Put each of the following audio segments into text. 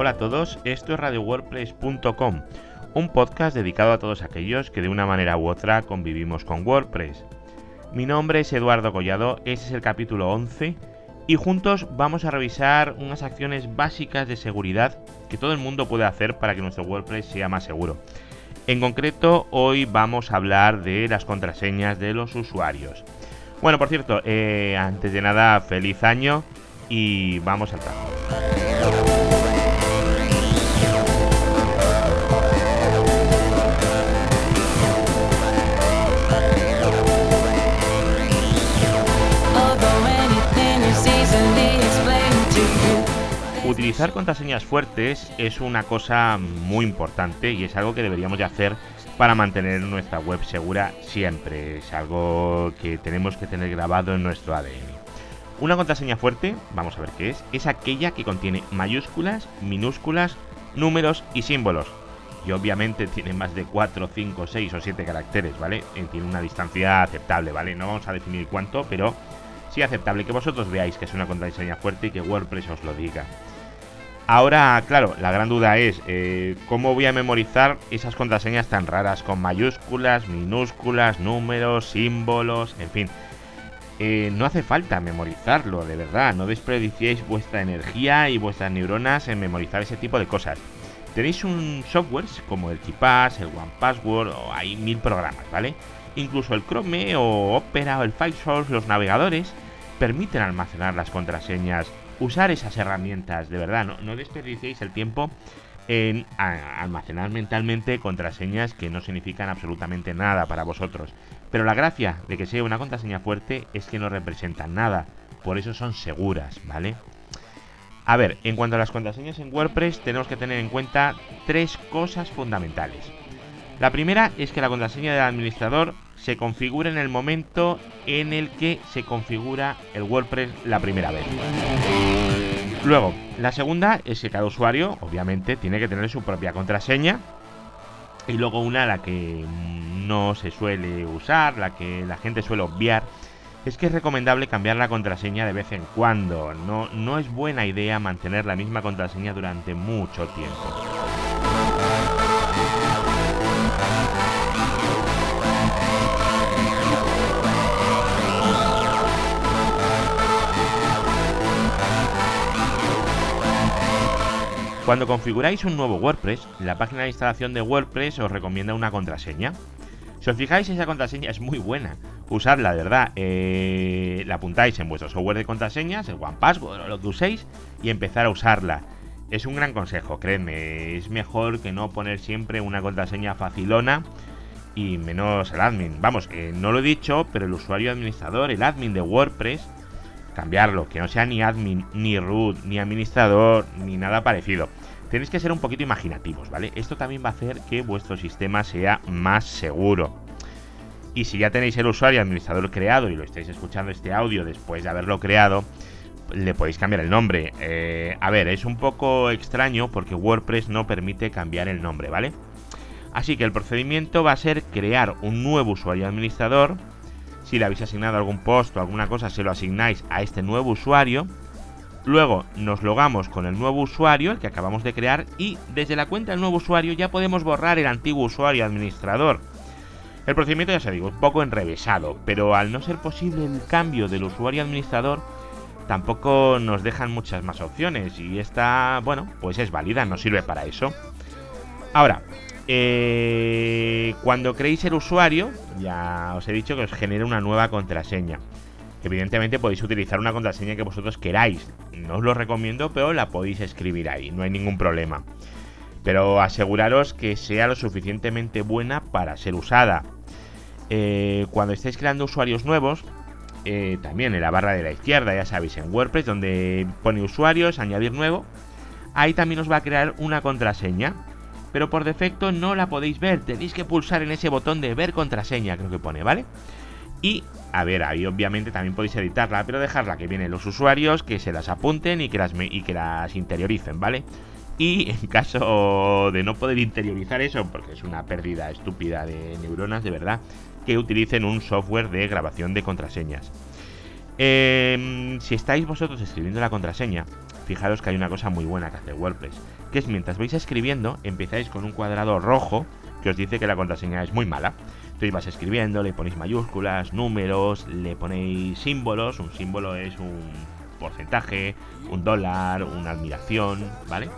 Hola a todos, esto es RadioWordPress.com, un podcast dedicado a todos aquellos que de una manera u otra convivimos con WordPress. Mi nombre es Eduardo Collado, este es el capítulo 11 y juntos vamos a revisar unas acciones básicas de seguridad que todo el mundo puede hacer para que nuestro WordPress sea más seguro. En concreto, hoy vamos a hablar de las contraseñas de los usuarios. Bueno, por cierto, eh, antes de nada, feliz año y vamos al trabajo. Utilizar contraseñas fuertes es una cosa muy importante y es algo que deberíamos de hacer para mantener nuestra web segura siempre. Es algo que tenemos que tener grabado en nuestro ADN. Una contraseña fuerte, vamos a ver qué es, es aquella que contiene mayúsculas, minúsculas, números y símbolos. Y obviamente tiene más de 4, 5, 6 o 7 caracteres, ¿vale? Eh, tiene una distancia aceptable, ¿vale? No vamos a definir cuánto, pero sí aceptable. Que vosotros veáis que es una contraseña fuerte y que WordPress os lo diga. Ahora, claro, la gran duda es eh, cómo voy a memorizar esas contraseñas tan raras con mayúsculas, minúsculas, números, símbolos, en fin. Eh, no hace falta memorizarlo, de verdad. No desperdiciéis vuestra energía y vuestras neuronas en memorizar ese tipo de cosas. Tenéis un software como el KeePass, el OnePassword o hay mil programas, ¿vale? Incluso el Chrome o Opera o el FileSource, los navegadores, permiten almacenar las contraseñas usar esas herramientas, de verdad, no, no desperdiciéis el tiempo en almacenar mentalmente contraseñas que no significan absolutamente nada para vosotros. Pero la gracia de que sea una contraseña fuerte es que no representan nada, por eso son seguras, ¿vale? A ver, en cuanto a las contraseñas en WordPress tenemos que tener en cuenta tres cosas fundamentales. La primera es que la contraseña del administrador se configura en el momento en el que se configura el WordPress la primera vez. Luego, la segunda es que cada usuario, obviamente, tiene que tener su propia contraseña. Y luego una, la que no se suele usar, la que la gente suele obviar, es que es recomendable cambiar la contraseña de vez en cuando. No, no es buena idea mantener la misma contraseña durante mucho tiempo. Cuando configuráis un nuevo WordPress, la página de instalación de WordPress os recomienda una contraseña. Si os fijáis, esa contraseña es muy buena. Usadla, de verdad. Eh, la apuntáis en vuestro software de contraseñas, el OnePassword lo que uséis, y empezar a usarla. Es un gran consejo, créeme. Es mejor que no poner siempre una contraseña facilona y menos el admin. Vamos, que no lo he dicho, pero el usuario administrador, el admin de WordPress, cambiarlo, que no sea ni admin, ni root, ni administrador, ni nada parecido. Tenéis que ser un poquito imaginativos, ¿vale? Esto también va a hacer que vuestro sistema sea más seguro. Y si ya tenéis el usuario administrador creado y lo estáis escuchando este audio después de haberlo creado, le podéis cambiar el nombre. Eh, a ver, es un poco extraño porque WordPress no permite cambiar el nombre, ¿vale? Así que el procedimiento va a ser crear un nuevo usuario administrador si le habéis asignado algún post o alguna cosa, se lo asignáis a este nuevo usuario. Luego nos logamos con el nuevo usuario, el que acabamos de crear, y desde la cuenta del nuevo usuario ya podemos borrar el antiguo usuario administrador. El procedimiento ya se digo, un poco enrevesado, pero al no ser posible el cambio del usuario administrador, tampoco nos dejan muchas más opciones y esta, bueno, pues es válida, nos sirve para eso. Ahora, eh, cuando creéis el usuario, ya os he dicho que os genera una nueva contraseña. Evidentemente podéis utilizar una contraseña que vosotros queráis. No os lo recomiendo, pero la podéis escribir ahí, no hay ningún problema. Pero aseguraros que sea lo suficientemente buena para ser usada. Eh, cuando estéis creando usuarios nuevos, eh, también en la barra de la izquierda, ya sabéis, en WordPress, donde pone usuarios, añadir nuevo, ahí también os va a crear una contraseña pero por defecto no la podéis ver, tenéis que pulsar en ese botón de ver contraseña, creo que pone, ¿vale? Y, a ver, ahí obviamente también podéis editarla, pero dejarla que vienen los usuarios, que se las apunten y que las, y que las interioricen, ¿vale? Y en caso de no poder interiorizar eso, porque es una pérdida estúpida de neuronas, de verdad, que utilicen un software de grabación de contraseñas. Em, si estáis vosotros escribiendo la contraseña, fijaros que hay una cosa muy buena que hace WordPress, que es mientras vais escribiendo, empezáis con un cuadrado rojo que os dice que la contraseña es muy mala. Entonces vas escribiendo, le ponéis mayúsculas, números, le ponéis símbolos, un símbolo es un porcentaje, un dólar, una admiración, ¿vale?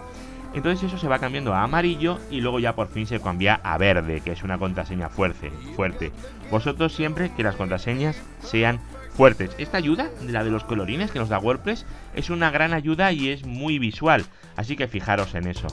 Entonces eso se va cambiando a amarillo y luego ya por fin se cambia a verde, que es una contraseña fuerte. fuerte. Vosotros siempre que las contraseñas sean fuertes. Esta ayuda, la de los colorines que nos da WordPress, es una gran ayuda y es muy visual. Así que fijaros en eso.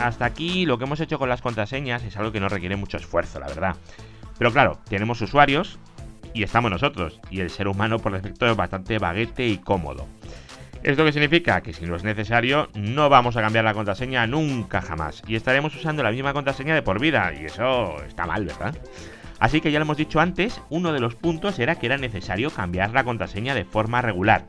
Hasta aquí lo que hemos hecho con las contraseñas es algo que no requiere mucho esfuerzo, la verdad. Pero claro, tenemos usuarios y estamos nosotros, y el ser humano por defecto es bastante baguete y cómodo. ¿Esto qué significa? Que si no es necesario, no vamos a cambiar la contraseña nunca jamás, y estaremos usando la misma contraseña de por vida, y eso está mal, ¿verdad? Así que ya lo hemos dicho antes, uno de los puntos era que era necesario cambiar la contraseña de forma regular.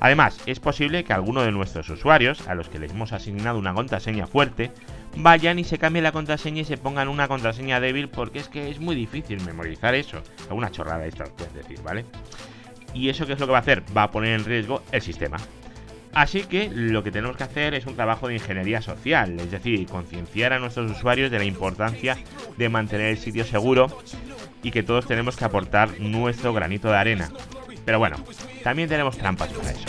Además, es posible que alguno de nuestros usuarios, a los que les hemos asignado una contraseña fuerte, vayan y se cambien la contraseña y se pongan una contraseña débil porque es que es muy difícil memorizar eso. Alguna chorrada esto, puedes decir, ¿vale? ¿Y eso qué es lo que va a hacer? Va a poner en riesgo el sistema. Así que lo que tenemos que hacer es un trabajo de ingeniería social, es decir, concienciar a nuestros usuarios de la importancia de mantener el sitio seguro y que todos tenemos que aportar nuestro granito de arena. Pero bueno, también tenemos trampas para eso.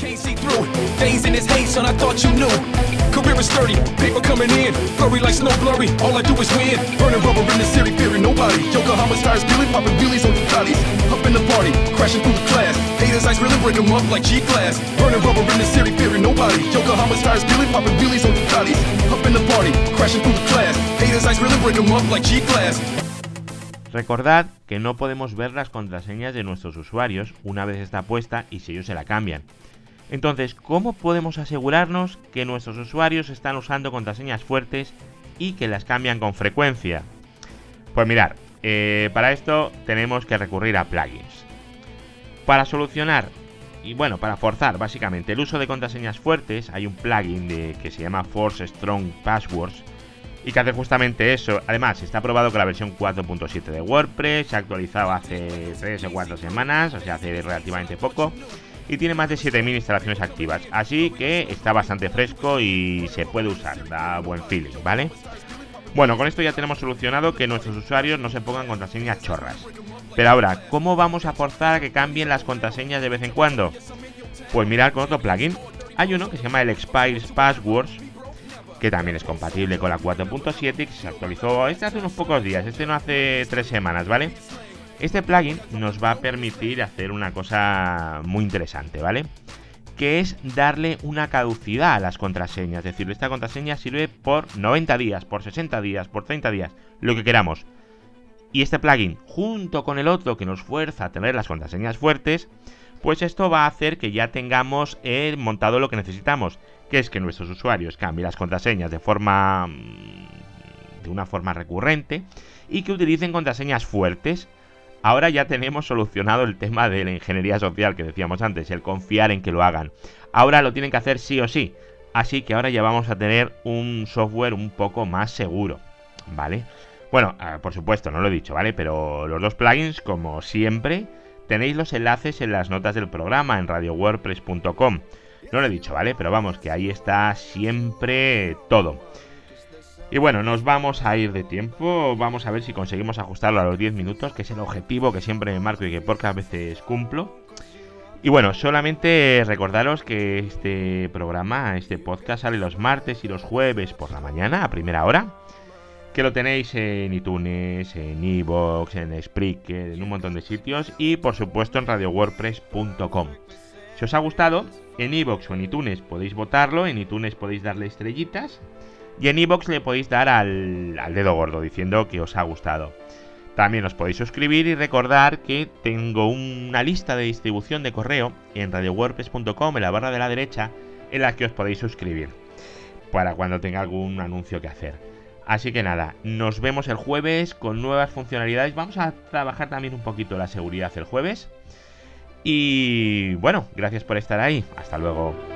Is sturdy, paper coming in, flurry like snow blurry. All I do is win, burning rubber in the city, fearing nobody. Yokohama stars really popping wheelies on Ducatis. Up in the party, crashing through the class. Haters ice really break them up like G class. Burning rubber in the city, fearing nobody. Yokohama stars really popping wheelies on Ducatis. Up in the party, crashing through the class. Haters ice really break them up like G class. Recordad que no podemos ver las contraseñas de nuestros usuarios una vez está puesta y si ellos se la cambian. Entonces, ¿cómo podemos asegurarnos que nuestros usuarios están usando contraseñas fuertes y que las cambian con frecuencia? Pues mirar, eh, para esto tenemos que recurrir a plugins. Para solucionar y bueno, para forzar básicamente el uso de contraseñas fuertes, hay un plugin que se llama Force Strong Passwords y que hace justamente eso. Además, está probado con la versión 4.7 de WordPress, se ha actualizado hace 3 o 4 semanas, o sea, hace relativamente poco, y tiene más de 7.000 instalaciones activas, así que está bastante fresco y se puede usar, da buen feeling, ¿vale? Bueno, con esto ya tenemos solucionado que nuestros usuarios no se pongan contraseñas chorras. Pero ahora, ¿cómo vamos a forzar a que cambien las contraseñas de vez en cuando? Pues mirar con otro plugin. Hay uno que se llama el Expires Passwords, que también es compatible con la 4.7 y que se actualizó este hace unos pocos días, este no hace tres semanas, ¿vale? Este plugin nos va a permitir hacer una cosa muy interesante, ¿vale? Que es darle una caducidad a las contraseñas. Es decir, esta contraseña sirve por 90 días, por 60 días, por 30 días, lo que queramos. Y este plugin, junto con el otro que nos fuerza a tener las contraseñas fuertes, pues esto va a hacer que ya tengamos eh, montado lo que necesitamos, que es que nuestros usuarios cambien las contraseñas de forma mm, de una forma recurrente y que utilicen contraseñas fuertes. Ahora ya tenemos solucionado el tema de la ingeniería social que decíamos antes, el confiar en que lo hagan. Ahora lo tienen que hacer sí o sí. Así que ahora ya vamos a tener un software un poco más seguro. ¿Vale? Bueno, ah, por supuesto, no lo he dicho, ¿vale? Pero los dos plugins, como siempre, tenéis los enlaces en las notas del programa en radiowordpress.com. No lo he dicho, ¿vale? Pero vamos, que ahí está siempre todo. Y bueno, nos vamos a ir de tiempo. Vamos a ver si conseguimos ajustarlo a los 10 minutos, que es el objetivo que siempre me marco y que pocas veces cumplo. Y bueno, solamente recordaros que este programa, este podcast sale los martes y los jueves por la mañana a primera hora. Que lo tenéis en iTunes, en Evox, en Spreaker, en un montón de sitios. Y por supuesto en radiowordpress.com. Si os ha gustado, en iVoox o en iTunes podéis votarlo, en iTunes podéis darle estrellitas y en iVoox le podéis dar al, dedo gordo diciendo que os ha gustado. También os podéis suscribir y recordar que tengo una lista de distribución de correo en radiowordpress.com en la barra de la derecha en la que os podéis suscribir para cuando tenga algún anuncio que hacer. Así que nada, nos vemos el jueves con nuevas funcionalidades. Vamos a trabajar también un poquito la seguridad el jueves. Y bueno, gracias por estar ahí. Hasta luego.